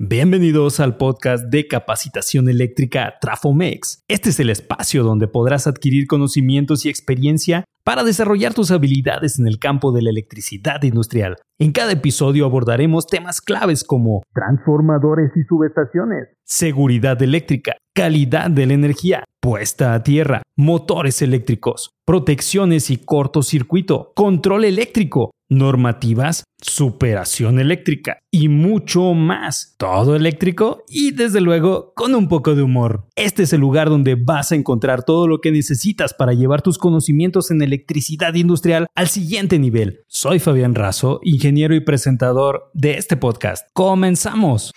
Bienvenidos al podcast de capacitación eléctrica Trafomex. Este es el espacio donde podrás adquirir conocimientos y experiencia para desarrollar tus habilidades en el campo de la electricidad industrial. En cada episodio abordaremos temas claves como transformadores y subestaciones, seguridad eléctrica, calidad de la energía, puesta a tierra, motores eléctricos, protecciones y cortocircuito, control eléctrico, normativas, superación eléctrica y mucho más. Todo eléctrico y desde luego con un poco de humor. Este es el lugar donde vas a encontrar todo lo que necesitas para llevar tus conocimientos en electricidad industrial al siguiente nivel. Soy Fabián Razo, ingeniero y presentador de este podcast. Comenzamos.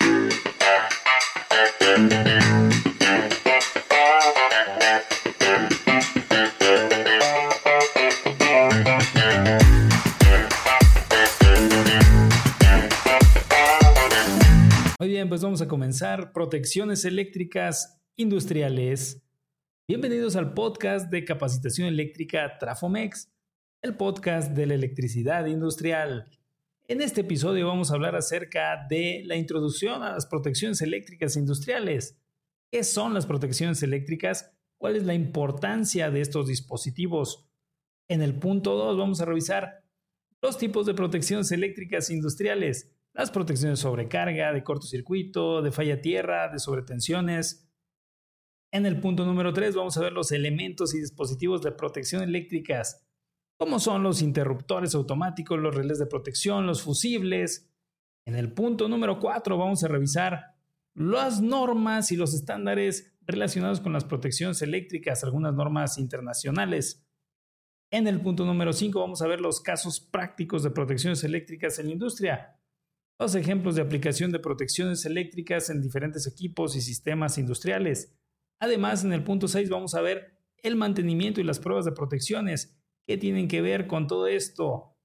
Bien, pues vamos a comenzar. Protecciones eléctricas industriales. Bienvenidos al podcast de capacitación eléctrica Trafomex, el podcast de la electricidad industrial. En este episodio vamos a hablar acerca de la introducción a las protecciones eléctricas industriales. ¿Qué son las protecciones eléctricas? ¿Cuál es la importancia de estos dispositivos? En el punto 2 vamos a revisar los tipos de protecciones eléctricas industriales las protecciones de sobrecarga, de cortocircuito, de falla tierra, de sobretensiones. En el punto número 3 vamos a ver los elementos y dispositivos de protección eléctricas, como son los interruptores automáticos, los relés de protección, los fusibles. En el punto número 4 vamos a revisar las normas y los estándares relacionados con las protecciones eléctricas, algunas normas internacionales. En el punto número 5 vamos a ver los casos prácticos de protecciones eléctricas en la industria, los ejemplos de aplicación de protecciones eléctricas en diferentes equipos y sistemas industriales. Además, en el punto 6 vamos a ver el mantenimiento y las pruebas de protecciones. ¿Qué tienen que ver con todo esto?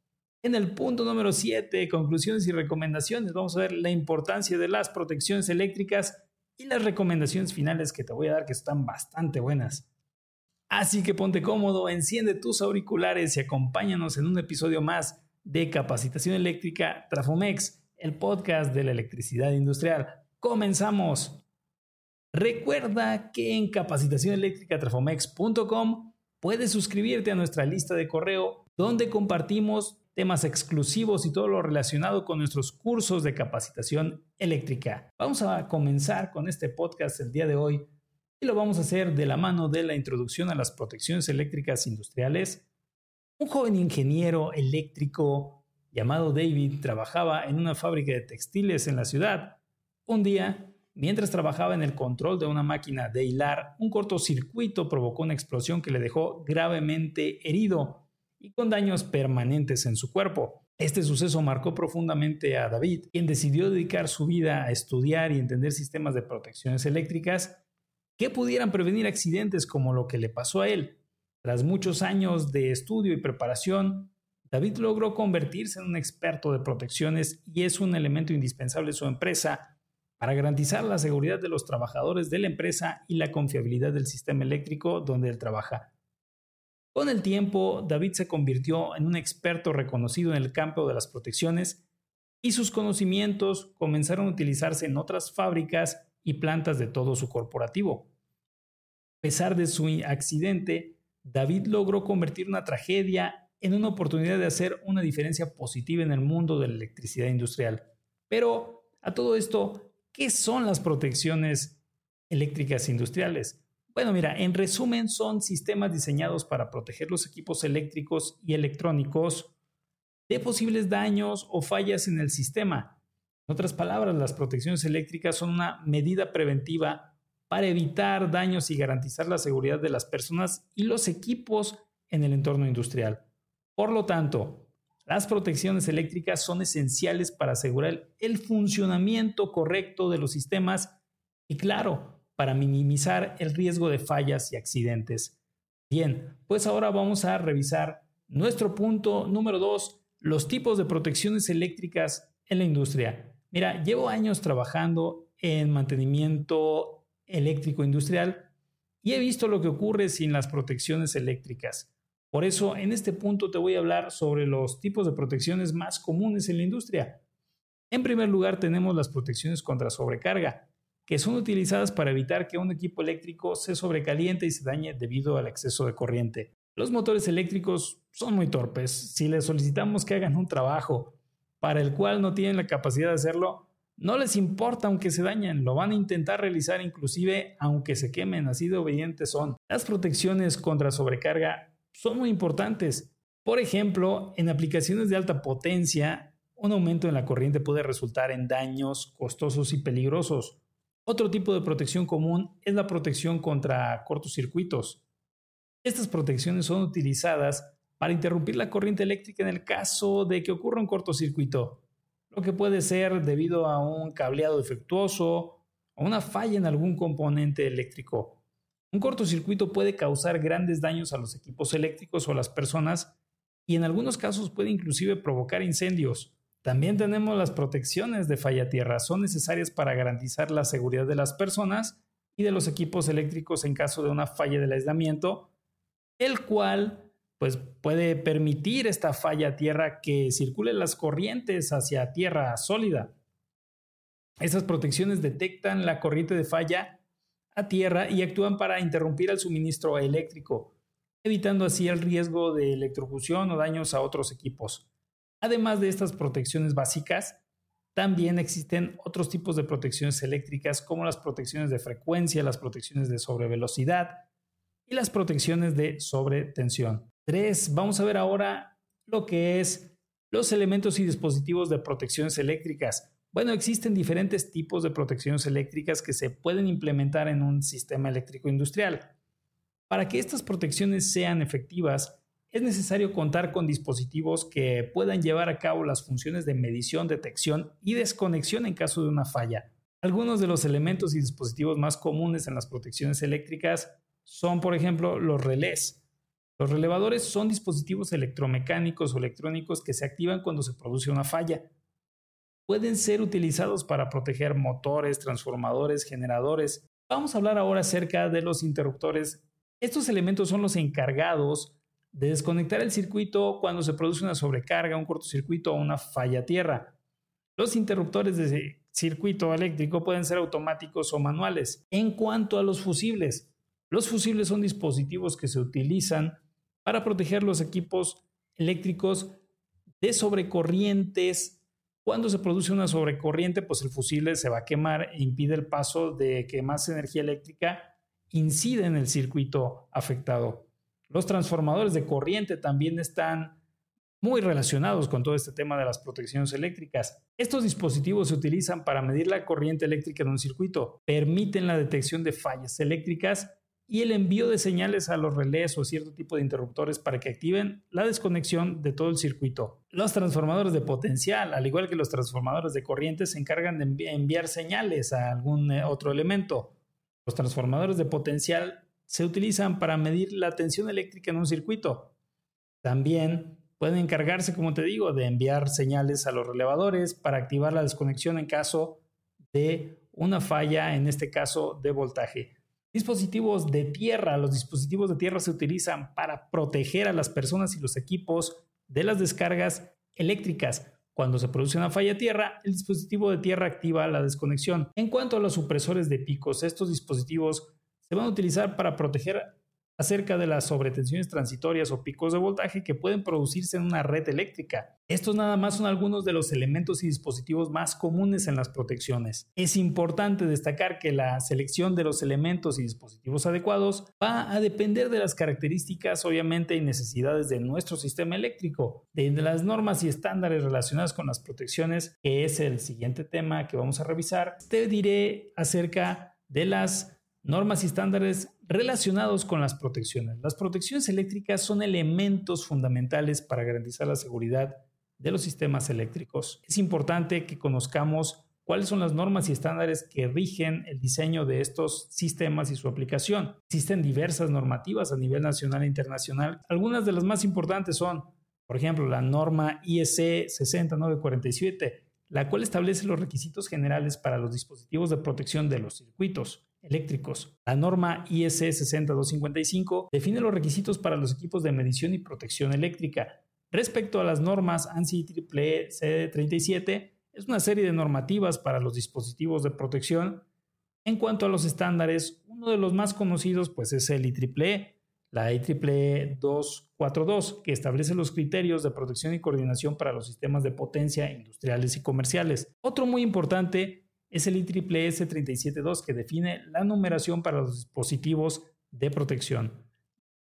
En el punto número 7, conclusiones y recomendaciones, vamos a ver la importancia de las protecciones eléctricas y las recomendaciones finales que te voy a dar que están bastante buenas. Así que ponte cómodo, enciende tus auriculares y acompáñanos en un episodio más de Capacitación Eléctrica Trafomex el podcast de la electricidad industrial. Comenzamos. Recuerda que en capacitacioneléctricatrafomex.com puedes suscribirte a nuestra lista de correo donde compartimos temas exclusivos y todo lo relacionado con nuestros cursos de capacitación eléctrica. Vamos a comenzar con este podcast el día de hoy y lo vamos a hacer de la mano de la introducción a las protecciones eléctricas industriales. Un joven ingeniero eléctrico llamado David trabajaba en una fábrica de textiles en la ciudad. Un día, mientras trabajaba en el control de una máquina de hilar, un cortocircuito provocó una explosión que le dejó gravemente herido y con daños permanentes en su cuerpo. Este suceso marcó profundamente a David, quien decidió dedicar su vida a estudiar y entender sistemas de protecciones eléctricas que pudieran prevenir accidentes como lo que le pasó a él. Tras muchos años de estudio y preparación, David logró convertirse en un experto de protecciones y es un elemento indispensable de su empresa para garantizar la seguridad de los trabajadores de la empresa y la confiabilidad del sistema eléctrico donde él trabaja. Con el tiempo, David se convirtió en un experto reconocido en el campo de las protecciones y sus conocimientos comenzaron a utilizarse en otras fábricas y plantas de todo su corporativo. A pesar de su accidente, David logró convertir una tragedia en una oportunidad de hacer una diferencia positiva en el mundo de la electricidad industrial. Pero a todo esto, ¿qué son las protecciones eléctricas industriales? Bueno, mira, en resumen son sistemas diseñados para proteger los equipos eléctricos y electrónicos de posibles daños o fallas en el sistema. En otras palabras, las protecciones eléctricas son una medida preventiva para evitar daños y garantizar la seguridad de las personas y los equipos en el entorno industrial. Por lo tanto, las protecciones eléctricas son esenciales para asegurar el funcionamiento correcto de los sistemas y, claro, para minimizar el riesgo de fallas y accidentes. Bien, pues ahora vamos a revisar nuestro punto número dos, los tipos de protecciones eléctricas en la industria. Mira, llevo años trabajando en mantenimiento eléctrico industrial y he visto lo que ocurre sin las protecciones eléctricas. Por eso, en este punto te voy a hablar sobre los tipos de protecciones más comunes en la industria. En primer lugar tenemos las protecciones contra sobrecarga, que son utilizadas para evitar que un equipo eléctrico se sobrecaliente y se dañe debido al exceso de corriente. Los motores eléctricos son muy torpes. Si les solicitamos que hagan un trabajo para el cual no tienen la capacidad de hacerlo, no les importa aunque se dañen, lo van a intentar realizar inclusive aunque se quemen, así de obedientes son. Las protecciones contra sobrecarga son muy importantes. Por ejemplo, en aplicaciones de alta potencia, un aumento en la corriente puede resultar en daños costosos y peligrosos. Otro tipo de protección común es la protección contra cortocircuitos. Estas protecciones son utilizadas para interrumpir la corriente eléctrica en el caso de que ocurra un cortocircuito, lo que puede ser debido a un cableado defectuoso o una falla en algún componente eléctrico. Un cortocircuito puede causar grandes daños a los equipos eléctricos o a las personas y en algunos casos puede inclusive provocar incendios. También tenemos las protecciones de falla tierra. Son necesarias para garantizar la seguridad de las personas y de los equipos eléctricos en caso de una falla del aislamiento, el cual pues, puede permitir esta falla tierra que circulen las corrientes hacia tierra sólida. Estas protecciones detectan la corriente de falla a tierra y actúan para interrumpir el suministro eléctrico, evitando así el riesgo de electrocución o daños a otros equipos. Además de estas protecciones básicas, también existen otros tipos de protecciones eléctricas como las protecciones de frecuencia, las protecciones de sobrevelocidad y las protecciones de sobretensión. 3. Vamos a ver ahora lo que es los elementos y dispositivos de protecciones eléctricas. Bueno, existen diferentes tipos de protecciones eléctricas que se pueden implementar en un sistema eléctrico industrial. Para que estas protecciones sean efectivas, es necesario contar con dispositivos que puedan llevar a cabo las funciones de medición, detección y desconexión en caso de una falla. Algunos de los elementos y dispositivos más comunes en las protecciones eléctricas son, por ejemplo, los relés. Los relevadores son dispositivos electromecánicos o electrónicos que se activan cuando se produce una falla. Pueden ser utilizados para proteger motores, transformadores, generadores. Vamos a hablar ahora acerca de los interruptores. Estos elementos son los encargados de desconectar el circuito cuando se produce una sobrecarga, un cortocircuito o una falla tierra. Los interruptores de circuito eléctrico pueden ser automáticos o manuales. En cuanto a los fusibles, los fusibles son dispositivos que se utilizan para proteger los equipos eléctricos de sobrecorrientes. Cuando se produce una sobrecorriente, pues el fusible se va a quemar e impide el paso de que más energía eléctrica incide en el circuito afectado. Los transformadores de corriente también están muy relacionados con todo este tema de las protecciones eléctricas. Estos dispositivos se utilizan para medir la corriente eléctrica en un circuito, permiten la detección de fallas eléctricas y el envío de señales a los relés o cierto tipo de interruptores para que activen la desconexión de todo el circuito. Los transformadores de potencial, al igual que los transformadores de corriente, se encargan de enviar señales a algún eh, otro elemento. Los transformadores de potencial se utilizan para medir la tensión eléctrica en un circuito. También pueden encargarse, como te digo, de enviar señales a los relevadores para activar la desconexión en caso de una falla, en este caso de voltaje. Dispositivos de tierra. Los dispositivos de tierra se utilizan para proteger a las personas y los equipos de las descargas eléctricas. Cuando se produce una falla tierra, el dispositivo de tierra activa la desconexión. En cuanto a los supresores de picos, estos dispositivos se van a utilizar para proteger acerca de las sobretensiones transitorias o picos de voltaje que pueden producirse en una red eléctrica. Estos nada más son algunos de los elementos y dispositivos más comunes en las protecciones. Es importante destacar que la selección de los elementos y dispositivos adecuados va a depender de las características obviamente y necesidades de nuestro sistema eléctrico, de las normas y estándares relacionadas con las protecciones, que es el siguiente tema que vamos a revisar. Te diré acerca de las normas y estándares relacionados con las protecciones. Las protecciones eléctricas son elementos fundamentales para garantizar la seguridad de los sistemas eléctricos. Es importante que conozcamos cuáles son las normas y estándares que rigen el diseño de estos sistemas y su aplicación. Existen diversas normativas a nivel nacional e internacional. Algunas de las más importantes son, por ejemplo, la norma IEC 60947, la cual establece los requisitos generales para los dispositivos de protección de los circuitos eléctricos. La norma IEC 60255 define los requisitos para los equipos de medición y protección eléctrica. Respecto a las normas ANSI EEE C37, es una serie de normativas para los dispositivos de protección. En cuanto a los estándares, uno de los más conocidos pues es el IEEE, la IEEE 242, que establece los criterios de protección y coordinación para los sistemas de potencia industriales y comerciales. Otro muy importante es el IEEE S372, que define la numeración para los dispositivos de protección.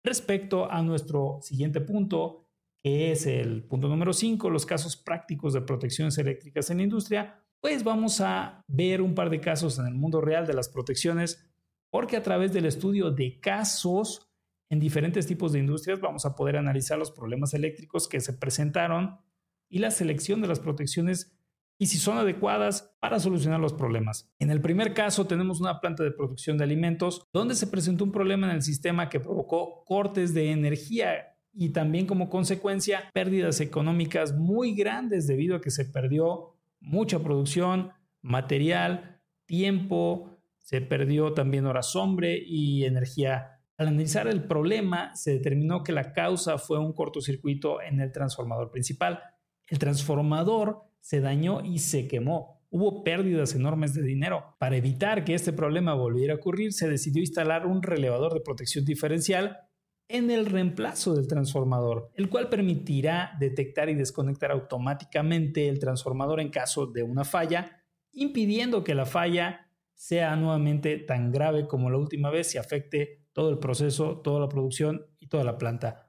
Respecto a nuestro siguiente punto, que es el punto número 5, los casos prácticos de protecciones eléctricas en la industria, pues vamos a ver un par de casos en el mundo real de las protecciones, porque a través del estudio de casos en diferentes tipos de industrias vamos a poder analizar los problemas eléctricos que se presentaron y la selección de las protecciones y si son adecuadas para solucionar los problemas. En el primer caso tenemos una planta de producción de alimentos donde se presentó un problema en el sistema que provocó cortes de energía y también como consecuencia pérdidas económicas muy grandes debido a que se perdió mucha producción, material, tiempo, se perdió también horas hombre y energía. Al analizar el problema, se determinó que la causa fue un cortocircuito en el transformador principal. El transformador se dañó y se quemó. Hubo pérdidas enormes de dinero. Para evitar que este problema volviera a ocurrir, se decidió instalar un relevador de protección diferencial en el reemplazo del transformador, el cual permitirá detectar y desconectar automáticamente el transformador en caso de una falla, impidiendo que la falla sea nuevamente tan grave como la última vez y afecte todo el proceso, toda la producción y toda la planta.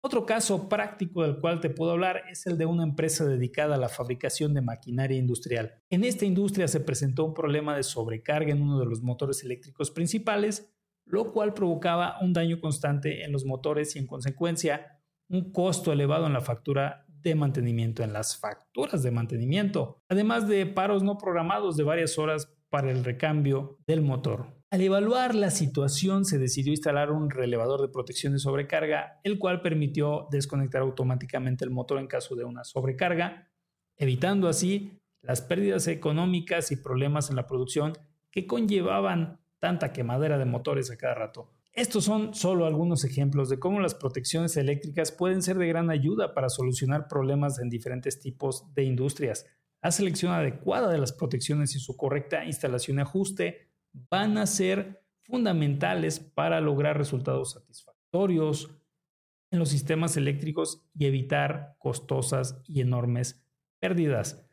Otro caso práctico del cual te puedo hablar es el de una empresa dedicada a la fabricación de maquinaria industrial. En esta industria se presentó un problema de sobrecarga en uno de los motores eléctricos principales, lo cual provocaba un daño constante en los motores y en consecuencia un costo elevado en la factura de mantenimiento, en las facturas de mantenimiento, además de paros no programados de varias horas para el recambio del motor. Al evaluar la situación se decidió instalar un relevador de protección de sobrecarga, el cual permitió desconectar automáticamente el motor en caso de una sobrecarga, evitando así las pérdidas económicas y problemas en la producción que conllevaban tanta quemadera de motores a cada rato. Estos son solo algunos ejemplos de cómo las protecciones eléctricas pueden ser de gran ayuda para solucionar problemas en diferentes tipos de industrias. La selección adecuada de las protecciones y su correcta instalación y ajuste van a ser fundamentales para lograr resultados satisfactorios en los sistemas eléctricos y evitar costosas y enormes pérdidas.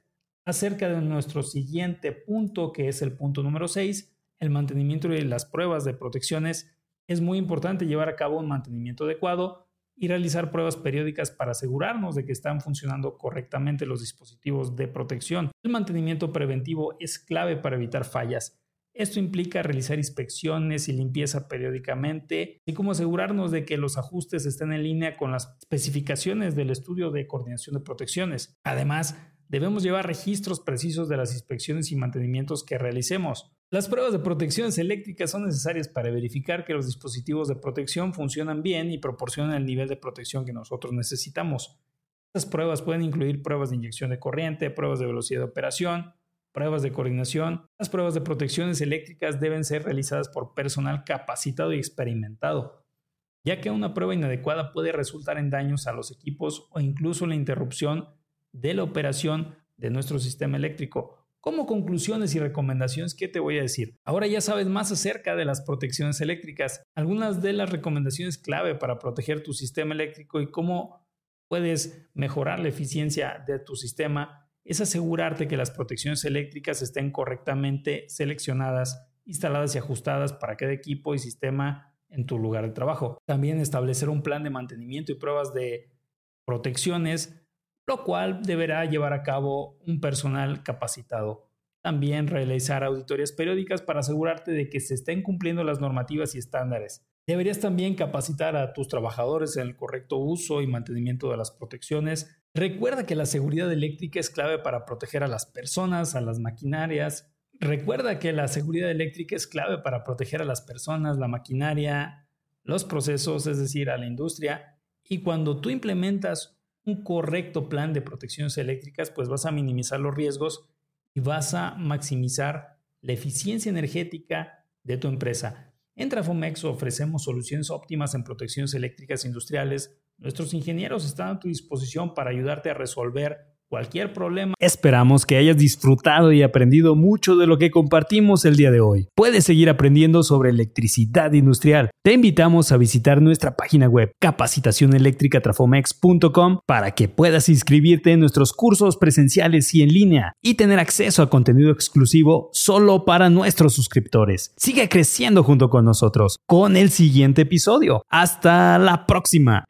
Acerca de nuestro siguiente punto, que es el punto número 6, el mantenimiento y las pruebas de protecciones, es muy importante llevar a cabo un mantenimiento adecuado y realizar pruebas periódicas para asegurarnos de que están funcionando correctamente los dispositivos de protección. El mantenimiento preventivo es clave para evitar fallas. Esto implica realizar inspecciones y limpieza periódicamente, y como asegurarnos de que los ajustes estén en línea con las especificaciones del estudio de coordinación de protecciones. Además, debemos llevar registros precisos de las inspecciones y mantenimientos que realicemos. Las pruebas de protecciones eléctricas son necesarias para verificar que los dispositivos de protección funcionan bien y proporcionan el nivel de protección que nosotros necesitamos. Estas pruebas pueden incluir pruebas de inyección de corriente, pruebas de velocidad de operación, pruebas de coordinación. Las pruebas de protecciones eléctricas deben ser realizadas por personal capacitado y experimentado, ya que una prueba inadecuada puede resultar en daños a los equipos o incluso la interrupción de la operación de nuestro sistema eléctrico como conclusiones y recomendaciones, ¿qué te voy a decir? Ahora ya sabes más acerca de las protecciones eléctricas, algunas de las recomendaciones clave para proteger tu sistema eléctrico y cómo puedes mejorar la eficiencia de tu sistema es asegurarte que las protecciones eléctricas estén correctamente seleccionadas, instaladas y ajustadas para cada equipo y sistema en tu lugar de trabajo. También establecer un plan de mantenimiento y pruebas de protecciones lo cual deberá llevar a cabo un personal capacitado. También realizar auditorías periódicas para asegurarte de que se estén cumpliendo las normativas y estándares. Deberías también capacitar a tus trabajadores en el correcto uso y mantenimiento de las protecciones. Recuerda que la seguridad eléctrica es clave para proteger a las personas, a las maquinarias. Recuerda que la seguridad eléctrica es clave para proteger a las personas, la maquinaria, los procesos, es decir, a la industria. Y cuando tú implementas un correcto plan de protecciones eléctricas, pues vas a minimizar los riesgos y vas a maximizar la eficiencia energética de tu empresa. En Trafomex ofrecemos soluciones óptimas en protecciones eléctricas industriales. Nuestros ingenieros están a tu disposición para ayudarte a resolver cualquier problema. Esperamos que hayas disfrutado y aprendido mucho de lo que compartimos el día de hoy. Puedes seguir aprendiendo sobre electricidad industrial. Te invitamos a visitar nuestra página web capacitacioneléctricatrafomex.com para que puedas inscribirte en nuestros cursos presenciales y en línea y tener acceso a contenido exclusivo solo para nuestros suscriptores. Sigue creciendo junto con nosotros con el siguiente episodio. Hasta la próxima.